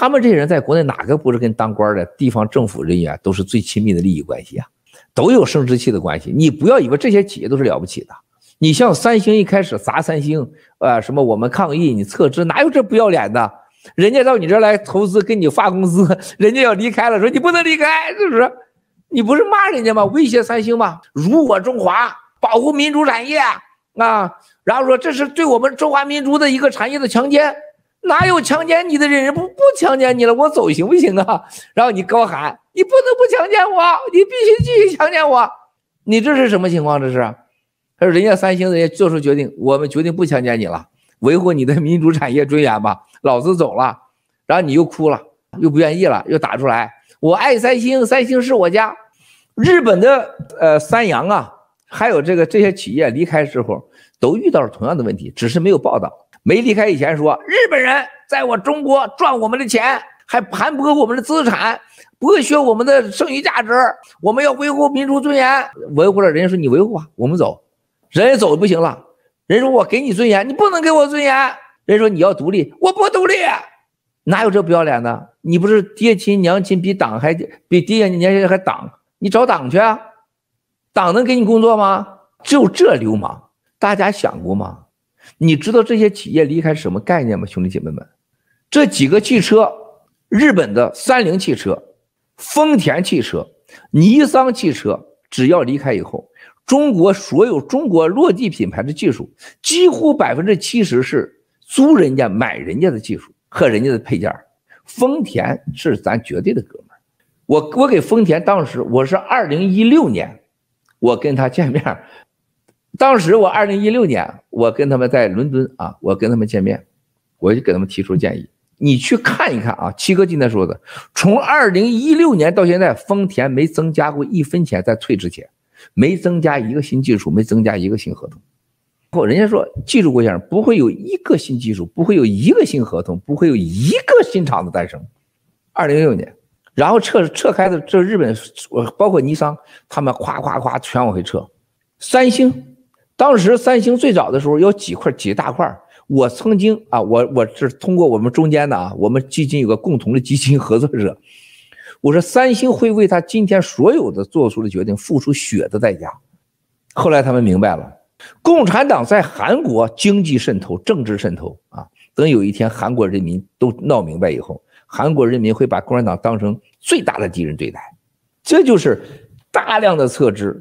他们这些人在国内哪个不是跟当官的地方政府人员都是最亲密的利益关系啊？都有生殖器的关系。你不要以为这些企业都是了不起的。你像三星一开始砸三星，呃，什么我们抗议，你撤资，哪有这不要脸的？人家到你这儿来投资，给你发工资，人家要离开了，说你不能离开，是不是？你不是骂人家吗？威胁三星吗？辱我中华，保护民主产业啊！然后说这是对我们中华民族的一个产业的强奸，哪有强奸你的人？不不强奸你了，我走行不行啊？然后你高喊，你不能不强奸我，你必须继续强奸我，你这是什么情况？这是？他说人家三星人家做出决定，我们决定不强奸你了，维护你的民主产业尊严吧，老子走了。然后你又哭了，又不愿意了，又打出来。我爱三星，三星是我家。日本的呃三洋啊，还有这个这些企业离开之后，都遇到了同样的问题，只是没有报道。没离开以前说日本人在我中国赚我们的钱，还盘剥我们的资产，剥削我们的剩余价值。我们要维护民族尊严，维护了，人家说你维护啊，我们走，人家走不行了。人说我给你尊严，你不能给我尊严。人说你要独立，我不独立。哪有这不要脸的？你不是爹亲娘亲比党还比爹娘亲还党？你找党去啊，党能给你工作吗？只有这流氓，大家想过吗？你知道这些企业离开什么概念吗？兄弟姐妹们，这几个汽车，日本的三菱汽车、丰田汽车、尼桑汽车，只要离开以后，中国所有中国落地品牌的技术，几乎百分之七十是租人家买人家的技术。和人家的配件，丰田是咱绝对的哥们儿。我我给丰田当时我是二零一六年，我跟他见面，当时我二零一六年我跟他们在伦敦啊，我跟他们见面，我就给他们提出建议，你去看一看啊，七哥今天说的，从二零一六年到现在，丰田没增加过一分钱，在退之前，没增加一个新技术，没增加一个新合同。后人家说，记住郭先生，不会有一个新技术，不会有一个新合同，不会有一个新厂子诞生。二零一六年，然后撤撤开的这日本，包括尼桑，他们咵咵咵全往回撤。三星，当时三星最早的时候有几块几大块，我曾经啊，我我是通过我们中间的啊，我们基金有个共同的基金合作者，我说三星会为他今天所有的做出的决定付出血的代价。后来他们明白了。共产党在韩国经济渗透、政治渗透啊，等有一天韩国人民都闹明白以后，韩国人民会把共产党当成最大的敌人对待，这就是大量的撤资，